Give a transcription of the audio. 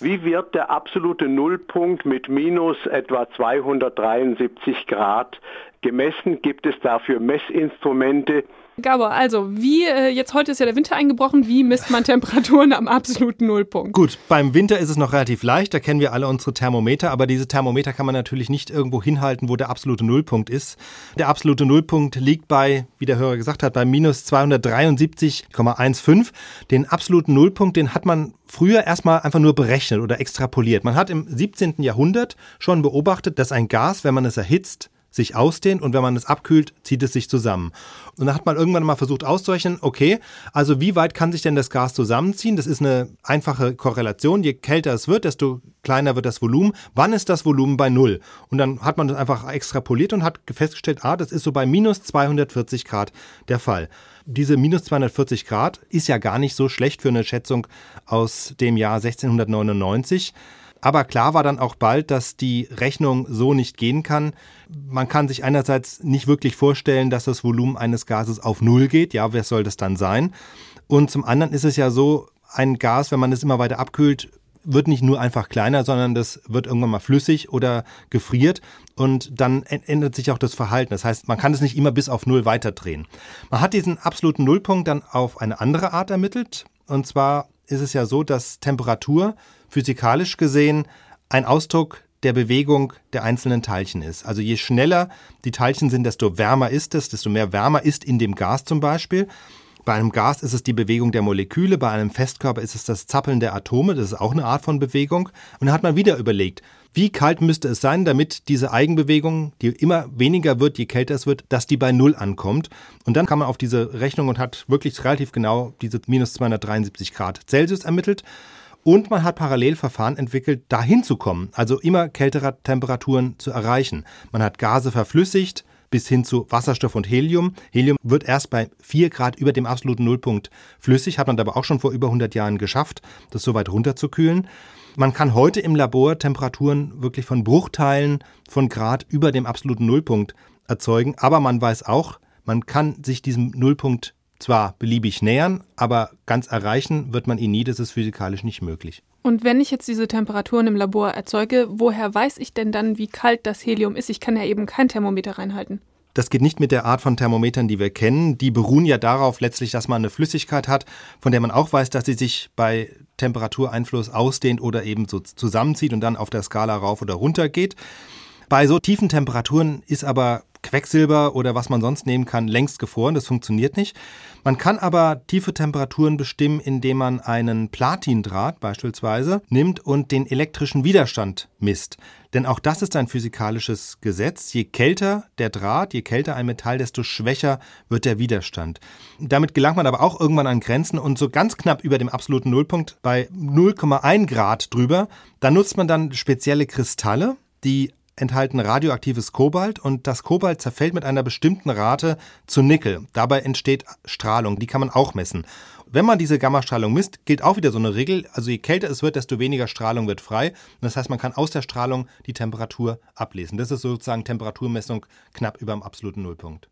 Wie wird der absolute Nullpunkt mit minus etwa 273 Grad gemessen? Gibt es dafür Messinstrumente? Gabor, also wie, äh, jetzt heute ist ja der Winter eingebrochen, wie misst man Temperaturen am absoluten Nullpunkt? Gut, beim Winter ist es noch relativ leicht, da kennen wir alle unsere Thermometer, aber diese Thermometer kann man natürlich nicht irgendwo hinhalten, wo der absolute Nullpunkt ist. Der absolute Nullpunkt liegt bei, wie der Hörer gesagt hat, bei minus 273,15. Den absoluten Nullpunkt, den hat man früher erstmal einfach nur berechnet oder extrapoliert. Man hat im 17. Jahrhundert schon beobachtet, dass ein Gas, wenn man es erhitzt, sich ausdehnt und wenn man es abkühlt, zieht es sich zusammen. Und dann hat man irgendwann mal versucht auszurechnen, okay, also wie weit kann sich denn das Gas zusammenziehen? Das ist eine einfache Korrelation. Je kälter es wird, desto kleiner wird das Volumen. Wann ist das Volumen bei Null? Und dann hat man das einfach extrapoliert und hat festgestellt, ah, das ist so bei minus 240 Grad der Fall. Diese minus 240 Grad ist ja gar nicht so schlecht für eine Schätzung aus dem Jahr 1699. Aber klar war dann auch bald, dass die Rechnung so nicht gehen kann. Man kann sich einerseits nicht wirklich vorstellen, dass das Volumen eines Gases auf Null geht. Ja, wer soll das dann sein? Und zum anderen ist es ja so, ein Gas, wenn man es immer weiter abkühlt, wird nicht nur einfach kleiner, sondern das wird irgendwann mal flüssig oder gefriert und dann ändert sich auch das Verhalten. Das heißt, man kann es nicht immer bis auf Null weiterdrehen. Man hat diesen absoluten Nullpunkt dann auf eine andere Art ermittelt. Und zwar ist es ja so, dass Temperatur physikalisch gesehen ein Ausdruck der Bewegung der einzelnen Teilchen ist. Also je schneller die Teilchen sind, desto wärmer ist es, desto mehr wärmer ist in dem Gas zum Beispiel. Bei einem Gas ist es die Bewegung der Moleküle, bei einem Festkörper ist es das Zappeln der Atome, das ist auch eine Art von Bewegung. Und dann hat man wieder überlegt, wie kalt müsste es sein, damit diese Eigenbewegung, die immer weniger wird, je kälter es wird, dass die bei Null ankommt. Und dann kam man auf diese Rechnung und hat wirklich relativ genau diese minus 273 Grad Celsius ermittelt. Und man hat Parallelverfahren entwickelt, dahin zu kommen, also immer kältere Temperaturen zu erreichen. Man hat Gase verflüssigt bis hin zu Wasserstoff und Helium. Helium wird erst bei 4 Grad über dem absoluten Nullpunkt flüssig, hat man aber auch schon vor über 100 Jahren geschafft, das so weit runterzukühlen. Man kann heute im Labor Temperaturen wirklich von Bruchteilen von Grad über dem absoluten Nullpunkt erzeugen, aber man weiß auch, man kann sich diesem Nullpunkt zwar beliebig nähern, aber ganz erreichen wird man ihn nie, das ist physikalisch nicht möglich. Und wenn ich jetzt diese Temperaturen im Labor erzeuge, woher weiß ich denn dann, wie kalt das Helium ist? Ich kann ja eben kein Thermometer reinhalten. Das geht nicht mit der Art von Thermometern, die wir kennen. Die beruhen ja darauf letztlich, dass man eine Flüssigkeit hat, von der man auch weiß, dass sie sich bei Temperatureinfluss ausdehnt oder eben so zusammenzieht und dann auf der Skala rauf oder runter geht. Bei so tiefen Temperaturen ist aber Quecksilber oder was man sonst nehmen kann, längst gefroren. Das funktioniert nicht. Man kann aber tiefe Temperaturen bestimmen, indem man einen Platindraht beispielsweise nimmt und den elektrischen Widerstand misst. Denn auch das ist ein physikalisches Gesetz. Je kälter der Draht, je kälter ein Metall, desto schwächer wird der Widerstand. Damit gelangt man aber auch irgendwann an Grenzen und so ganz knapp über dem absoluten Nullpunkt bei 0,1 Grad drüber. Da nutzt man dann spezielle Kristalle, die enthalten radioaktives Kobalt und das Kobalt zerfällt mit einer bestimmten Rate zu Nickel. Dabei entsteht Strahlung, die kann man auch messen. Wenn man diese Gammastrahlung misst, gilt auch wieder so eine Regel. Also je kälter es wird, desto weniger Strahlung wird frei. Und das heißt, man kann aus der Strahlung die Temperatur ablesen. Das ist sozusagen Temperaturmessung knapp über dem absoluten Nullpunkt.